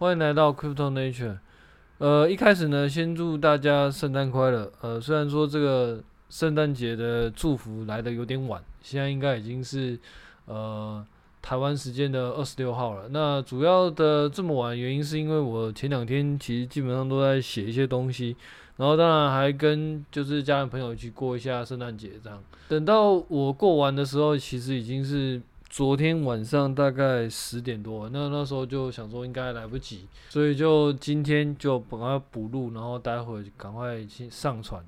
欢迎来到 Crypto Nature。呃，一开始呢，先祝大家圣诞快乐。呃，虽然说这个圣诞节的祝福来得有点晚，现在应该已经是呃台湾时间的二十六号了。那主要的这么晚原因是因为我前两天其实基本上都在写一些东西，然后当然还跟就是家人朋友一起过一下圣诞节这样。等到我过完的时候，其实已经是。昨天晚上大概十点多，那那时候就想说应该来不及，所以就今天就赶快补录，然后待会赶快去上传。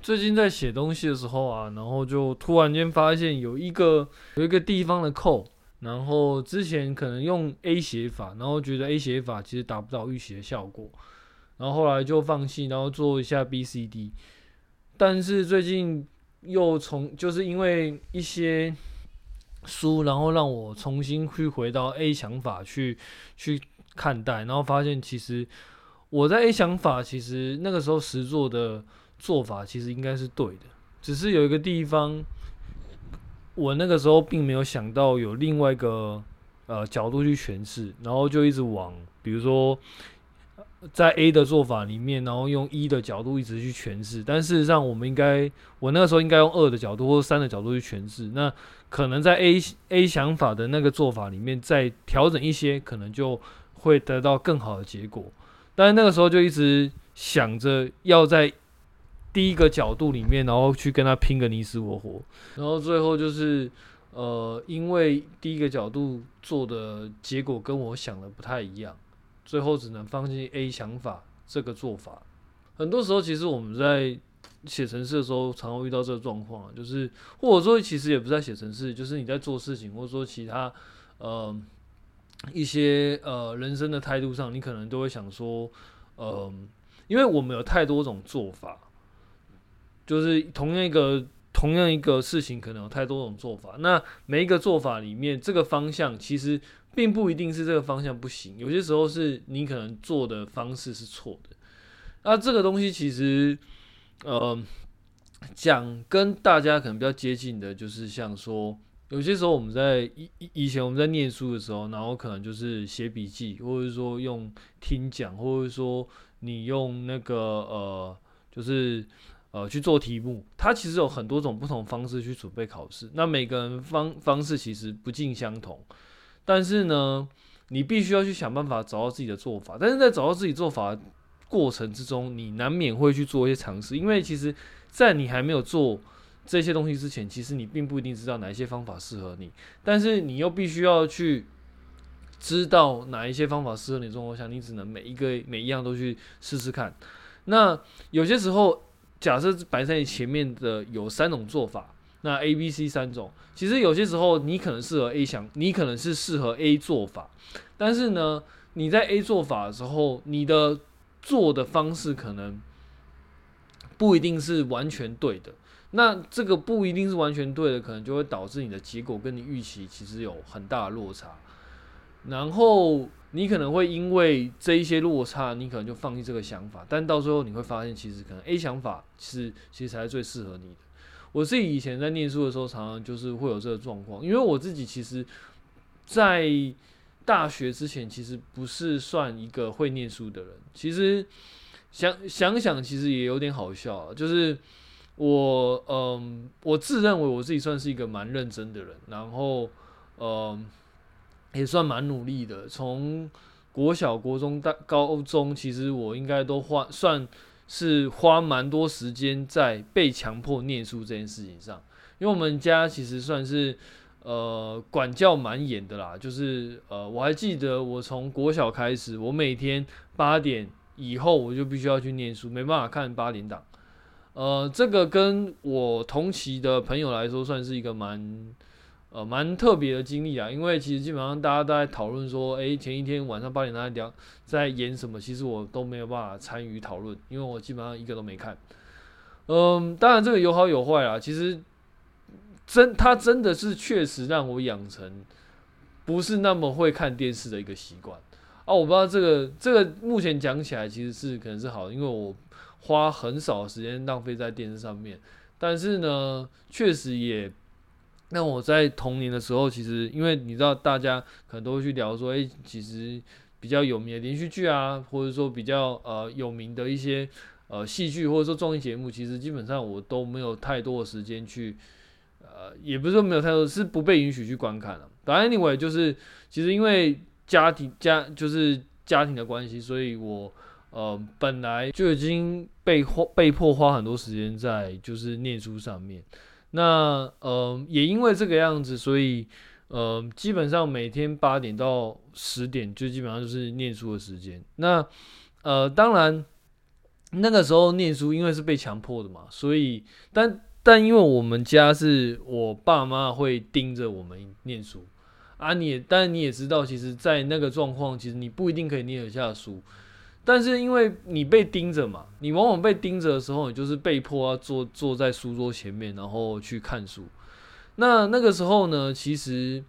最近在写东西的时候啊，然后就突然间发现有一个有一个地方的扣，然后之前可能用 A 写法，然后觉得 A 写法其实达不到预期的效果，然后后来就放弃，然后做一下 B、C、D，但是最近又从就是因为一些。书，然后让我重新去回到 A 想法去去看待，然后发现其实我在 A 想法其实那个时候实作的做法其实应该是对的，只是有一个地方我那个时候并没有想到有另外一个呃角度去诠释，然后就一直往比如说在 A 的做法里面，然后用一的角度一直去诠释，但事实上我们应该我那个时候应该用二的角度或三的角度去诠释，那。可能在 A A 想法的那个做法里面再调整一些，可能就会得到更好的结果。但是那个时候就一直想着要在第一个角度里面，然后去跟他拼个你死我活。然后最后就是呃，因为第一个角度做的结果跟我想的不太一样，最后只能放弃 A 想法这个做法。很多时候其实我们在。写程式的时候，常会遇到这个状况，就是或者说其实也不在写程式，就是你在做事情，或者说其他呃一些呃人生的态度上，你可能都会想说，呃，因为我们有太多种做法，就是同样一个同样一个事情，可能有太多种做法。那每一个做法里面，这个方向其实并不一定是这个方向不行，有些时候是你可能做的方式是错的。那这个东西其实。呃，讲跟大家可能比较接近的，就是像说，有些时候我们在以以前我们在念书的时候，然后可能就是写笔记，或者说用听讲，或者说你用那个呃，就是呃去做题目，它其实有很多种不同方式去准备考试。那每个人方方式其实不尽相同，但是呢，你必须要去想办法找到自己的做法。但是在找到自己做法过程之中，你难免会去做一些尝试，因为其实，在你还没有做这些东西之前，其实你并不一定知道哪一些方法适合你，但是你又必须要去知道哪一些方法适合你的状况下，你只能每一个每一样都去试试看。那有些时候，假设摆在你前面的有三种做法，那 A、B、C 三种，其实有些时候你可能适合 A 想，你可能是适合 A 做法，但是呢，你在 A 做法的时候，你的做的方式可能不一定是完全对的，那这个不一定是完全对的，可能就会导致你的结果跟你预期其实有很大的落差，然后你可能会因为这一些落差，你可能就放弃这个想法，但到最后你会发现，其实可能 A 想法是其实才是最适合你的。我自己以前在念书的时候，常常就是会有这个状况，因为我自己其实，在大学之前其实不是算一个会念书的人，其实想想想，其实也有点好笑啊。就是我，嗯，我自认为我自己算是一个蛮认真的人，然后，嗯，也算蛮努力的。从国小、国中、大高中，其实我应该都花算是花蛮多时间在被强迫念书这件事情上，因为我们家其实算是。呃，管教蛮严的啦，就是呃，我还记得我从国小开始，我每天八点以后我就必须要去念书，没办法看八点档。呃，这个跟我同期的朋友来说，算是一个蛮呃蛮特别的经历啊，因为其实基本上大家都在讨论说，诶，前一天晚上八点在聊在演什么，其实我都没有办法参与讨论，因为我基本上一个都没看。嗯、当然这个有好有坏啊，其实。真，他真的是确实让我养成不是那么会看电视的一个习惯啊！我不知道这个这个目前讲起来其实是可能是好，因为我花很少时间浪费在电视上面。但是呢，确实也让我在童年的时候，其实因为你知道，大家可能都会去聊说，诶，其实比较有名的连续剧啊，或者说比较呃有名的一些呃戏剧，或者说综艺节目，其实基本上我都没有太多的时间去，呃，也不是说没有太多，是不被允许去观看了。反正 anyway 就是，其实因为家庭家就是家庭的关系，所以我呃本来就已经被花被迫花很多时间在就是念书上面。那呃也因为这个样子，所以。呃，基本上每天八点到十点就基本上就是念书的时间。那呃，当然那个时候念书，因为是被强迫的嘛，所以但但因为我们家是我爸妈会盯着我们念书啊，你也但你也知道，其实，在那个状况，其实你不一定可以念得下书。但是因为你被盯着嘛，你往往被盯着的时候，你就是被迫要坐坐在书桌前面，然后去看书。那那个时候呢，其实，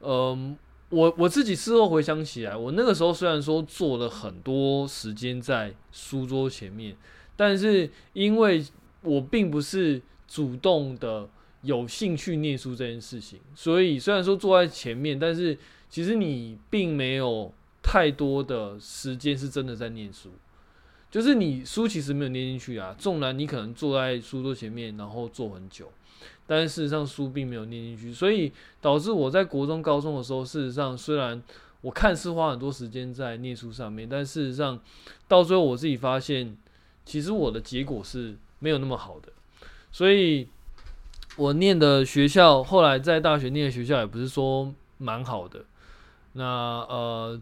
嗯，我我自己事后回想起来，我那个时候虽然说做了很多时间在书桌前面，但是因为我并不是主动的有兴趣念书这件事情，所以虽然说坐在前面，但是其实你并没有太多的时间是真的在念书，就是你书其实没有念进去啊，纵然你可能坐在书桌前面，然后坐很久。但事实上书并没有念进去，所以导致我在国中、高中的时候，事实上虽然我看似花很多时间在念书上面，但事实上到最后我自己发现，其实我的结果是没有那么好的。所以我念的学校，后来在大学念的学校也不是说蛮好的。那呃，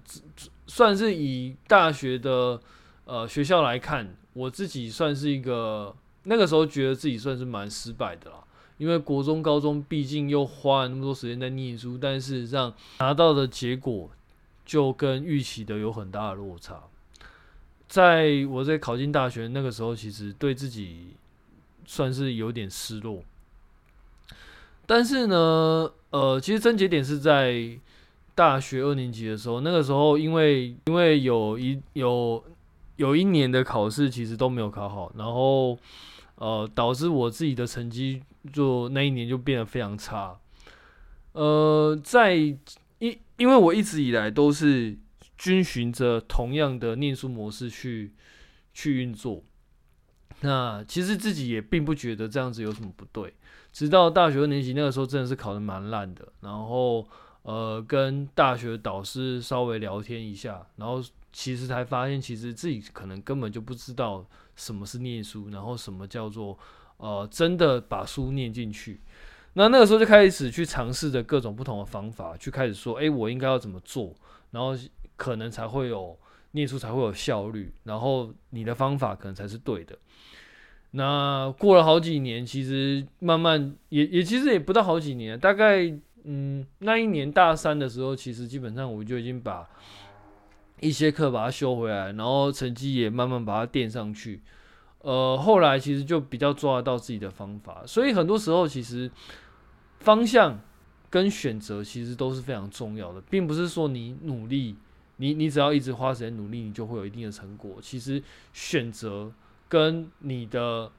算是以大学的呃学校来看，我自己算是一个那个时候觉得自己算是蛮失败的啦。因为国中、高中毕竟又花了那么多时间在念书，但事实上拿到的结果就跟预期的有很大的落差。在我在考进大学那个时候，其实对自己算是有点失落。但是呢，呃，其实症结点是在大学二年级的时候，那个时候因为因为有一有有一年的考试其实都没有考好，然后呃导致我自己的成绩。就那一年就变得非常差，呃，在因因为我一直以来都是遵循着同样的念书模式去去运作，那其实自己也并不觉得这样子有什么不对，直到大学二年级那个时候真的是考得蛮烂的，然后呃跟大学导师稍微聊天一下，然后其实才发现其实自己可能根本就不知道什么是念书，然后什么叫做。呃，真的把书念进去，那那个时候就开始去尝试着各种不同的方法，去开始说，哎，我应该要怎么做，然后可能才会有念书才会有效率，然后你的方法可能才是对的。那过了好几年，其实慢慢也也其实也不到好几年，大概嗯那一年大三的时候，其实基本上我就已经把一些课把它修回来，然后成绩也慢慢把它垫上去。呃，后来其实就比较抓得到自己的方法，所以很多时候其实方向跟选择其实都是非常重要的，并不是说你努力，你你只要一直花时间努力，你就会有一定的成果。其实选择跟你的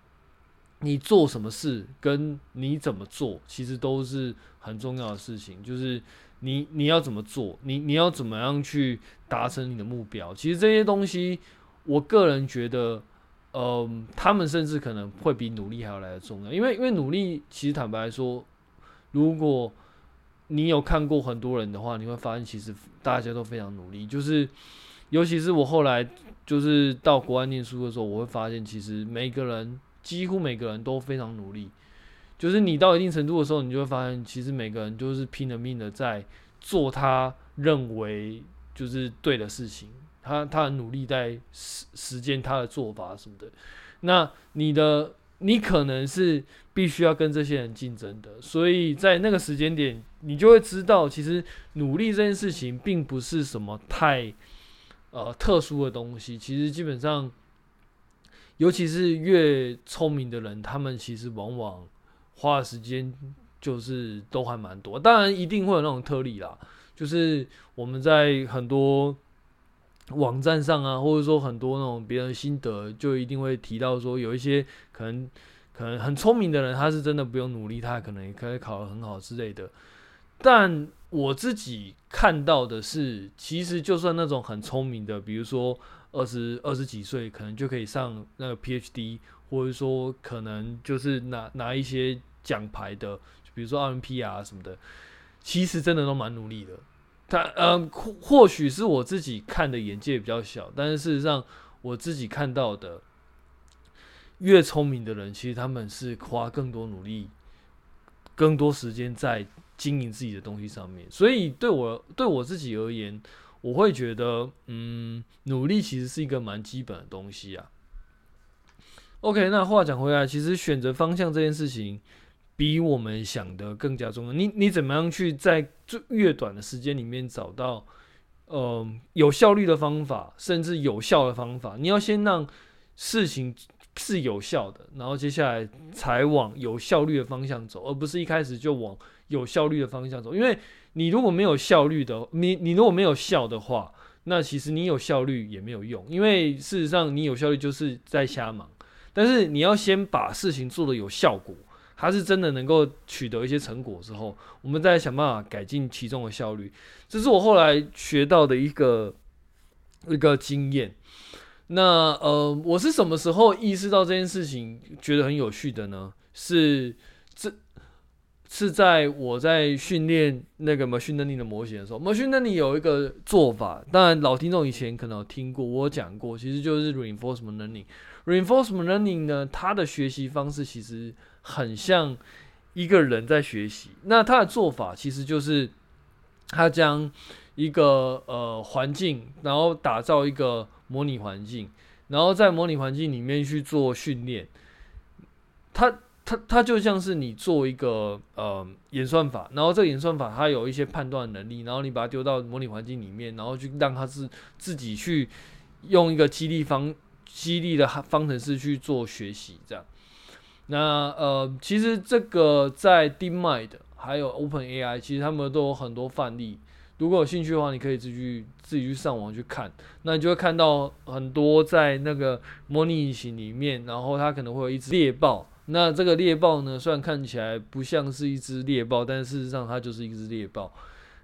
你做什么事，跟你怎么做，其实都是很重要的事情。就是你你要怎么做，你你要怎么样去达成你的目标。其实这些东西，我个人觉得。嗯，他们甚至可能会比努力还要来得重要，因为因为努力，其实坦白说，如果你有看过很多人的话，你会发现其实大家都非常努力。就是，尤其是我后来就是到国外念书的时候，我会发现其实每个人几乎每个人都非常努力。就是你到一定程度的时候，你就会发现其实每个人都是拼了命的在做他认为就是对的事情。他他很努力在实实践他的做法什么的，那你的你可能是必须要跟这些人竞争的，所以在那个时间点，你就会知道，其实努力这件事情并不是什么太呃特殊的东西。其实基本上，尤其是越聪明的人，他们其实往往花的时间就是都还蛮多。当然，一定会有那种特例啦，就是我们在很多。网站上啊，或者说很多那种别人心得，就一定会提到说，有一些可能可能很聪明的人，他是真的不用努力，他可能可以考得很好之类的。但我自己看到的是，其实就算那种很聪明的，比如说二十二十几岁，可能就可以上那个 PhD，或者说可能就是拿拿一些奖牌的，比如说 RMP 啊什么的，其实真的都蛮努力的。他嗯，或或许是我自己看的眼界比较小，但是事实上我自己看到的，越聪明的人，其实他们是花更多努力、更多时间在经营自己的东西上面。所以对我对我自己而言，我会觉得，嗯，努力其实是一个蛮基本的东西啊。OK，那话讲回来，其实选择方向这件事情。比我们想的更加重要。你你怎么样去在最越短的时间里面找到，呃，有效率的方法，甚至有效的方法？你要先让事情是有效的，然后接下来才往有效率的方向走，而不是一开始就往有效率的方向走。因为你如果没有效率的，你你如果没有效的话，那其实你有效率也没有用，因为事实上你有效率就是在瞎忙。但是你要先把事情做得有效果。它是真的能够取得一些成果之后，我们再想办法改进其中的效率。这是我后来学到的一个一个经验。那呃，我是什么时候意识到这件事情觉得很有趣的呢？是这是在我在训练那个 machine learning 的模型的时候，machine learning 有一个做法，当然老听众以前可能有听过，我讲过，其实就是 reinforcement learning。reinforcement learning 呢，它的学习方式其实。很像一个人在学习，那他的做法其实就是他将一个呃环境，然后打造一个模拟环境，然后在模拟环境里面去做训练。他它它就像是你做一个呃演算法，然后这个演算法它有一些判断能力，然后你把它丢到模拟环境里面，然后去让它自自己去用一个激励方激励的方程式去做学习，这样。那呃，其实这个在 DeepMind 还有 OpenAI，其实他们都有很多范例。如果有兴趣的话，你可以自己自己去上网去看。那你就会看到很多在那个模拟引擎里面，然后它可能会有一只猎豹。那这个猎豹呢，虽然看起来不像是一只猎豹，但事实上它就是一只猎豹。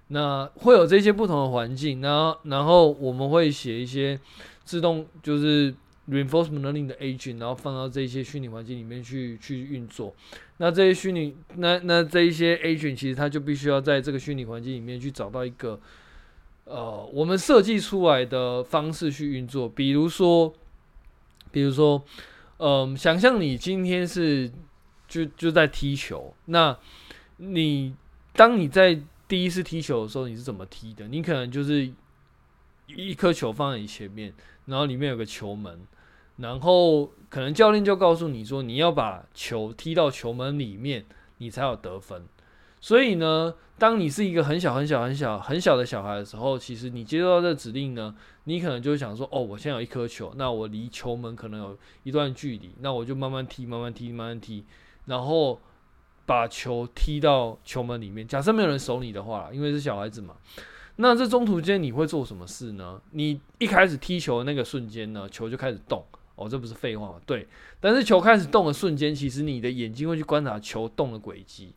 那会有这些不同的环境，然后然后我们会写一些自动就是。Reinforcement learning 的 agent，然后放到这些虚拟环境里面去去运作。那这些虚拟，那那这一些 agent，其实它就必须要在这个虚拟环境里面去找到一个，呃，我们设计出来的方式去运作。比如说，比如说，嗯、想象你今天是就就在踢球，那你当你在第一次踢球的时候，你是怎么踢的？你可能就是一颗球放在你前面，然后里面有个球门。然后可能教练就告诉你说，你要把球踢到球门里面，你才有得分。所以呢，当你是一个很小很小很小很小的小孩的时候，其实你接收到这指令呢，你可能就想说，哦，我现在有一颗球，那我离球门可能有一段距离，那我就慢慢踢，慢慢踢，慢慢踢，然后把球踢到球门里面。假设没有人守你的话，因为是小孩子嘛，那这中途间你会做什么事呢？你一开始踢球的那个瞬间呢，球就开始动。哦，这不是废话吗？对，但是球开始动的瞬间，其实你的眼睛会去观察球动的轨迹。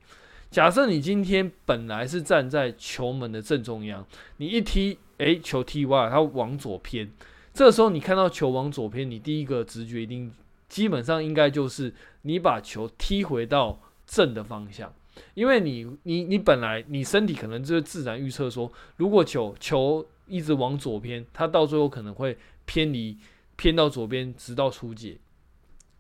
假设你今天本来是站在球门的正中央，你一踢，诶，球踢歪了，它往左偏。这时候你看到球往左偏，你第一个直觉一定基本上应该就是你把球踢回到正的方向，因为你你你本来你身体可能就是自然预测说，如果球球一直往左偏，它到最后可能会偏离。偏到左边，直到出界，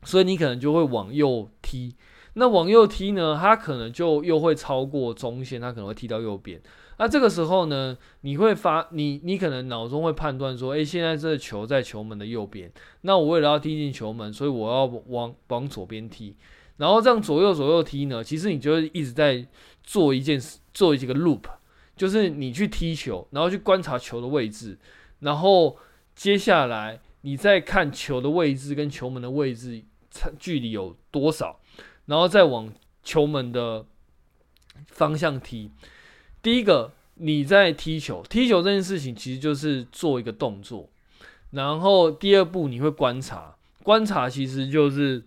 所以你可能就会往右踢。那往右踢呢，它可能就又会超过中线，它可能会踢到右边。那这个时候呢，你会发你你可能脑中会判断说，诶，现在这个球在球门的右边，那我为了要踢进球门，所以我要往往左边踢。然后这样左右左右踢呢，其实你就会一直在做一件事，做一个 loop，就是你去踢球，然后去观察球的位置，然后接下来。你再看球的位置跟球门的位置差距离有多少，然后再往球门的方向踢。第一个，你在踢球，踢球这件事情其实就是做一个动作。然后第二步，你会观察，观察其实就是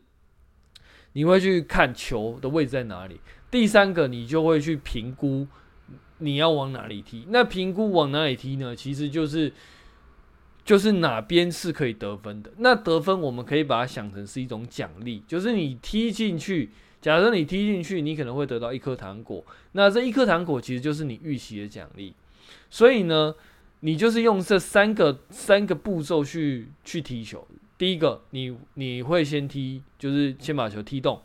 你会去看球的位置在哪里。第三个，你就会去评估你要往哪里踢？那评估往哪里踢呢？其实就是就是哪边是可以得分的。那得分我们可以把它想成是一种奖励，就是你踢进去，假设你踢进去，你可能会得到一颗糖果。那这一颗糖果其实就是你预期的奖励。所以呢，你就是用这三个三个步骤去去踢球。第一个，你你会先踢，就是先把球踢动。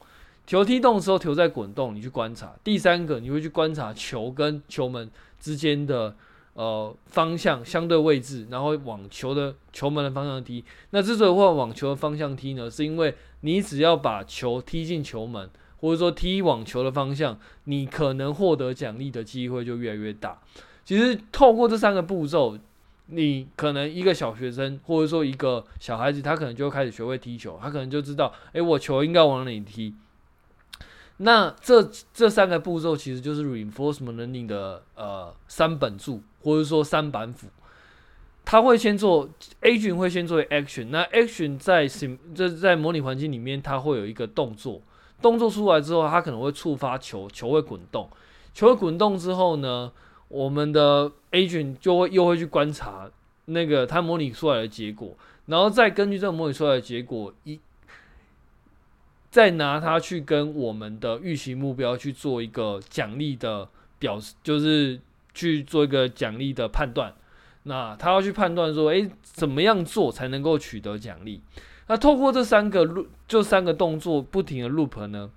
球踢动的时候，球在滚动，你去观察。第三个，你会去观察球跟球门之间的呃方向相对位置，然后往球的球门的方向踢。那之所以会往球的方向踢呢，是因为你只要把球踢进球门，或者说踢往球的方向，你可能获得奖励的机会就越来越大。其实透过这三个步骤，你可能一个小学生，或者说一个小孩子，他可能就开始学会踢球，他可能就知道，诶，我球应该往哪里踢。那这这三个步骤其实就是 reinforcement learning 的呃三本柱，或者说三板斧。他会先做 agent 会先做 action。那 action 在什这在模拟环境里面，它会有一个动作，动作出来之后，它可能会触发球，球会滚动。球会滚动之后呢，我们的 agent 就会又会去观察那个它模拟出来的结果，然后再根据这个模拟出来的结果一。再拿它去跟我们的预期目标去做一个奖励的表示，就是去做一个奖励的判断。那他要去判断说，诶，怎么样做才能够取得奖励？那透过这三个路，就三个动作不停的 loop 呢，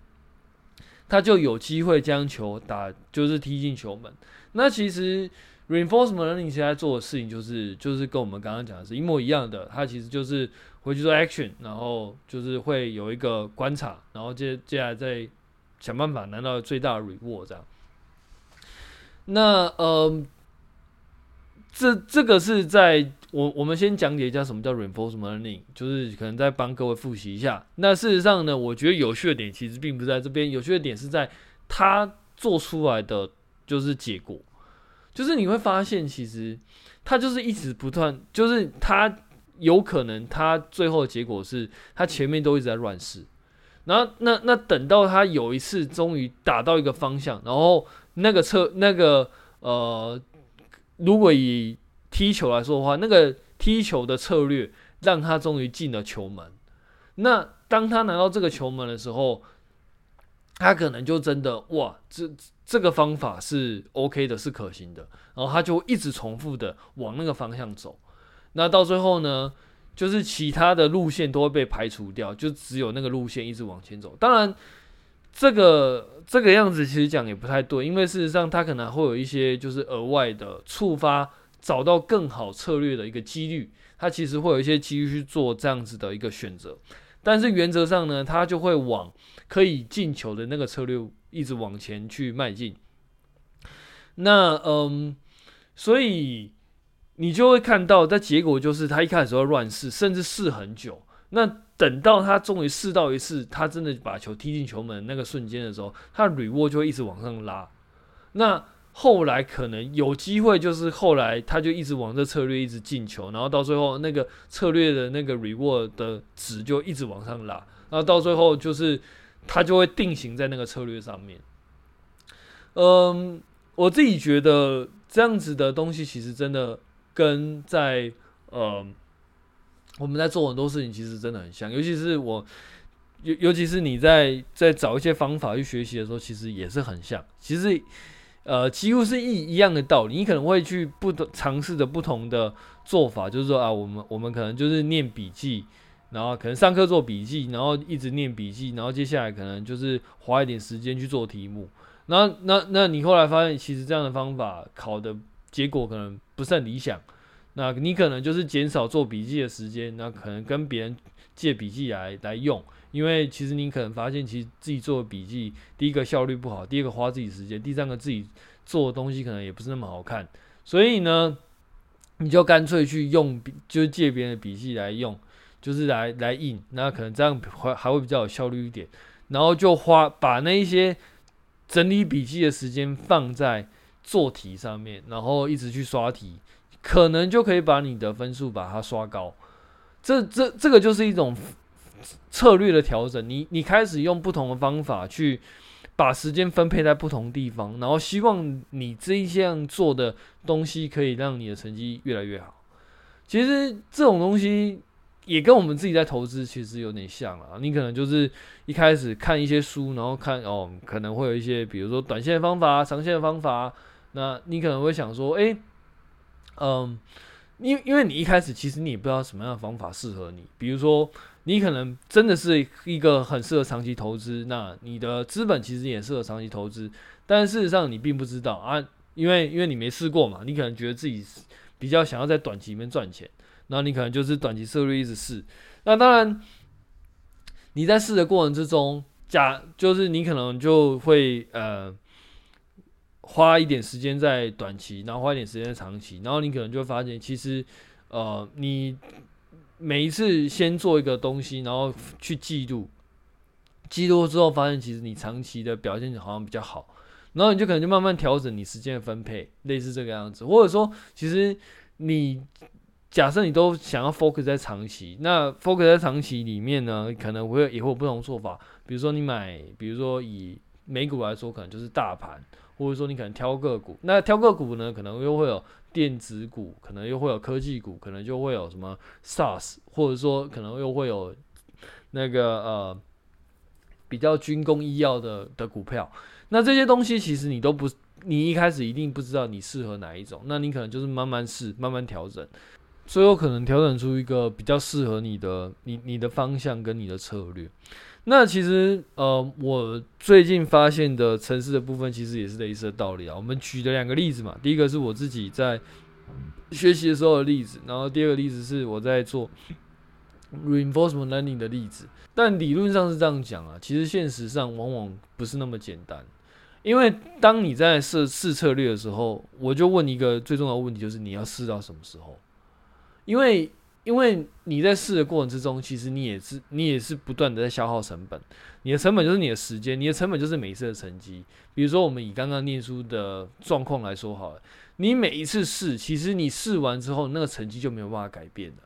他就有机会将球打，就是踢进球门。那其实 reinforcement learning 现在做的事情，就是就是跟我们刚刚讲的是一模一样的，它其实就是。回去做 action，然后就是会有一个观察，然后接接下来再想办法拿到最大的 reward 这样。那呃，这这个是在我我们先讲解一下什么叫 reinforcement learning，就是可能再帮各位复习一下。那事实上呢，我觉得有趣的点其实并不在这边，有趣的点是在他做出来的就是结果，就是你会发现其实他就是一直不断，就是他。有可能他最后的结果是他前面都一直在乱试，然后那那等到他有一次终于打到一个方向，然后那个策那个呃，如果以踢球来说的话，那个踢球的策略让他终于进了球门。那当他拿到这个球门的时候，他可能就真的哇，这这个方法是 OK 的，是可行的，然后他就一直重复的往那个方向走。那到最后呢，就是其他的路线都会被排除掉，就只有那个路线一直往前走。当然，这个这个样子其实讲也不太对，因为事实上它可能会有一些就是额外的触发，找到更好策略的一个几率。它其实会有一些几率去做这样子的一个选择，但是原则上呢，它就会往可以进球的那个策略一直往前去迈进。那嗯，所以。你就会看到，但结果就是他一开始会乱试，甚至试很久。那等到他终于试到一次，他真的把球踢进球门那个瞬间的时候，他的 reward 就会一直往上拉。那后来可能有机会，就是后来他就一直往这策略一直进球，然后到最后那个策略的那个 reward 的值就一直往上拉，然后到最后就是他就会定型在那个策略上面。嗯，我自己觉得这样子的东西其实真的。跟在呃，我们在做很多事情，其实真的很像。尤其是我，尤尤其是你在在找一些方法去学习的时候，其实也是很像。其实呃，几乎是一一样的道理。你可能会去不同尝试着不同的做法，就是说啊，我们我们可能就是念笔记，然后可能上课做笔记，然后一直念笔记，然后接下来可能就是花一点时间去做题目。那那那你后来发现，其实这样的方法考的。结果可能不是很理想，那你可能就是减少做笔记的时间，那可能跟别人借笔记来来用，因为其实你可能发现，其实自己做的笔记，第一个效率不好，第二个花自己时间，第三个自己做的东西可能也不是那么好看，所以呢，你就干脆去用，就是借别人的笔记来用，就是来来印，那可能这样还还会比较有效率一点，然后就花把那一些整理笔记的时间放在。做题上面，然后一直去刷题，可能就可以把你的分数把它刷高。这这这个就是一种策略的调整。你你开始用不同的方法去把时间分配在不同地方，然后希望你这一项做的东西可以让你的成绩越来越好。其实这种东西也跟我们自己在投资其实有点像啊。你可能就是一开始看一些书，然后看哦，可能会有一些比如说短线的方法、长线的方法。那你可能会想说，哎，嗯，因因为你一开始其实你也不知道什么样的方法适合你，比如说。你可能真的是一个很适合长期投资，那你的资本其实也适合长期投资，但事实上你并不知道啊，因为因为你没试过嘛，你可能觉得自己比较想要在短期里面赚钱，那你可能就是短期策略一直试。那当然，你在试的过程之中，假就是你可能就会呃花一点时间在短期，然后花一点时间在长期，然后你可能就会发现其实呃你。每一次先做一个东西，然后去记录，记录之后发现其实你长期的表现好像比较好，然后你就可能就慢慢调整你时间的分配，类似这个样子，或者说其实你假设你都想要 focus 在长期，那 focus 在长期里面呢，可能会也会有不同做法，比如说你买，比如说以美股来说，可能就是大盘，或者说你可能挑个股，那挑个股呢，可能又会有。电子股可能又会有科技股，可能就会有什么 SaaS，或者说可能又会有那个呃比较军工医药的的股票。那这些东西其实你都不，你一开始一定不知道你适合哪一种，那你可能就是慢慢试，慢慢调整，最后可能调整出一个比较适合你的你你的方向跟你的策略。那其实，呃，我最近发现的城市的部分，其实也是类似的道理啊。我们举的两个例子嘛，第一个是我自己在学习的时候的例子，然后第二个例子是我在做 reinforcement learning 的例子。但理论上是这样讲啊，其实现实上往往不是那么简单。因为当你在试试策略的时候，我就问一个最重要的问题，就是你要试到什么时候？因为因为你在试的过程之中，其实你也是你也是不断的在消耗成本，你的成本就是你的时间，你的成本就是每一次的成绩。比如说，我们以刚刚念书的状况来说好了，你每一次试，其实你试完之后，那个成绩就没有办法改变了。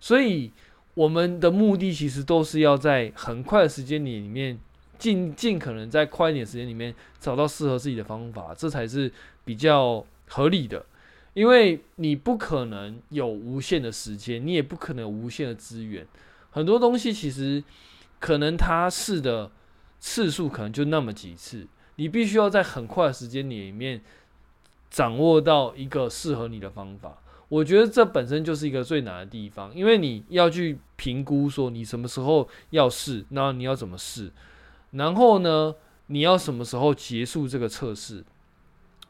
所以，我们的目的其实都是要在很快的时间里里面，尽尽可能在快一点时间里面找到适合自己的方法，这才是比较合理的。因为你不可能有无限的时间，你也不可能有无限的资源。很多东西其实可能它试的次数可能就那么几次，你必须要在很快的时间里面掌握到一个适合你的方法。我觉得这本身就是一个最难的地方，因为你要去评估说你什么时候要试，然后你要怎么试，然后呢，你要什么时候结束这个测试。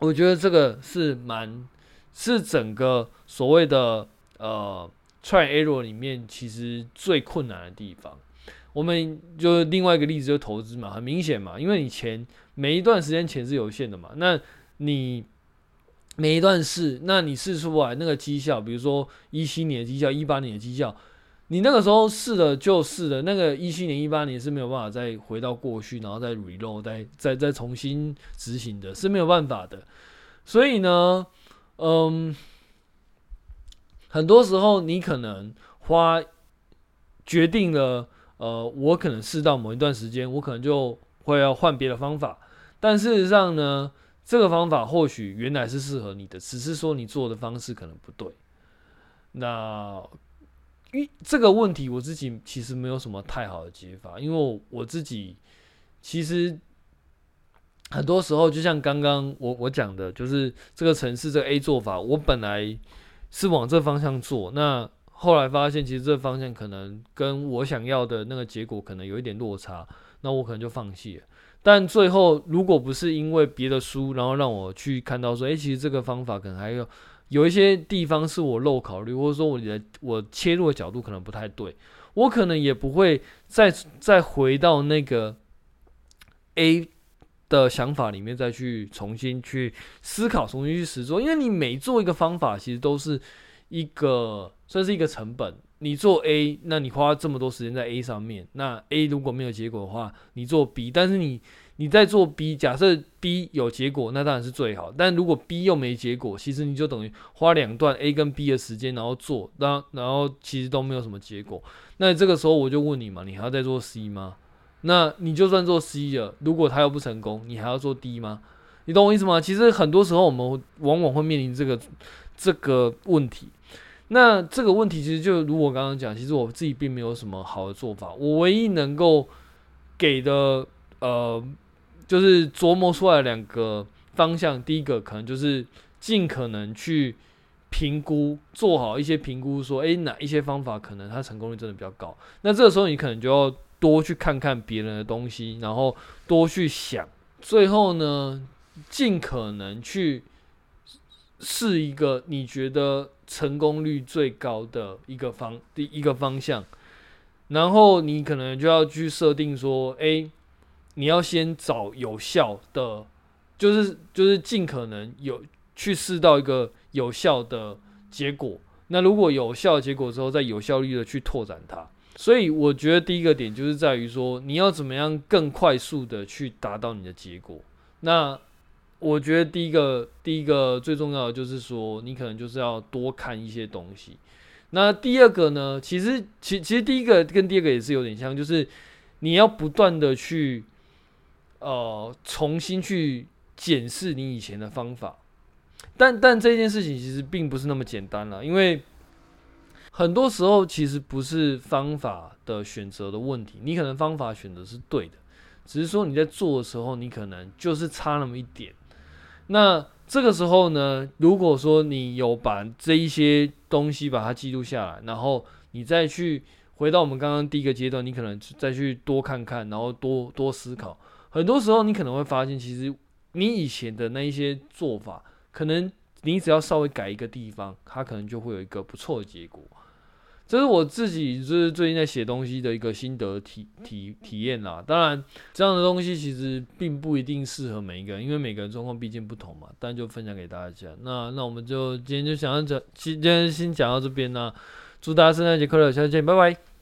我觉得这个是蛮。是整个所谓的呃 try error 里面，其实最困难的地方。我们就另外一个例子，就投资嘛，很明显嘛，因为你钱每一段时间钱是有限的嘛，那你每一段试，那你试出来那个绩效，比如说一七年的绩效、一八年的绩效，你那个时候试了就试了，那个一七年、一八年是没有办法再回到过去，然后再 reload、再再再重新执行的，是没有办法的。所以呢。嗯，很多时候你可能花决定了，呃，我可能试到某一段时间，我可能就会要换别的方法。但事实上呢，这个方法或许原来是适合你的，只是说你做的方式可能不对。那这个问题，我自己其实没有什么太好的解法，因为，我自己其实。很多时候，就像刚刚我我讲的，就是这个城市这个 A 做法，我本来是往这方向做，那后来发现其实这方向可能跟我想要的那个结果可能有一点落差，那我可能就放弃了。但最后，如果不是因为别的书，然后让我去看到说，诶，其实这个方法可能还有有一些地方是我漏考虑，或者说我的我切入的角度可能不太对，我可能也不会再再回到那个 A。的想法里面再去重新去思考，重新去实做，因为你每做一个方法，其实都是一个算是一个成本。你做 A，那你花这么多时间在 A 上面，那 A 如果没有结果的话，你做 B，但是你你在做 B，假设 B 有结果，那当然是最好。但如果 B 又没结果，其实你就等于花两段 A 跟 B 的时间，然后做，然然后其实都没有什么结果。那这个时候我就问你嘛，你还要再做 C 吗？那你就算做 C 了，如果他又不成功，你还要做 D 吗？你懂我意思吗？其实很多时候我们往往会面临这个这个问题。那这个问题其实就如我刚刚讲，其实我自己并没有什么好的做法。我唯一能够给的呃，就是琢磨出来两个方向。第一个可能就是尽可能去评估，做好一些评估，说，诶，哪一些方法可能它成功率真的比较高。那这个时候你可能就要多去看看别人的东西，然后多去想。最后呢，尽可能去试一个你觉得成功率最高的一个方第一个方向，然后你可能就要去设定说，诶，你要先找有效的，就是就是尽可能有去试到一个有效的结果。那如果有效结果之后，再有效率的去拓展它。所以我觉得第一个点就是在于说，你要怎么样更快速的去达到你的结果。那我觉得第一个，第一个最重要的就是说，你可能就是要多看一些东西。那第二个呢，其实其其实第一个跟第二个也是有点像，就是你要不断的去呃重新去检视你以前的方法。但但这件事情其实并不是那么简单了，因为很多时候其实不是方法的选择的问题，你可能方法选择是对的，只是说你在做的时候，你可能就是差那么一点。那这个时候呢，如果说你有把这一些东西把它记录下来，然后你再去回到我们刚刚第一个阶段，你可能再去多看看，然后多多思考。很多时候你可能会发现，其实你以前的那一些做法，可能你只要稍微改一个地方，它可能就会有一个不错的结果。这是我自己就是最近在写东西的一个心得体体体验啦。当然，这样的东西其实并不一定适合每一个人，因为每个人状况毕竟不同嘛。但就分享给大家。那那我们就今天就想要讲，今天先讲到这边啦。祝大家圣诞节快乐，下次见，拜拜。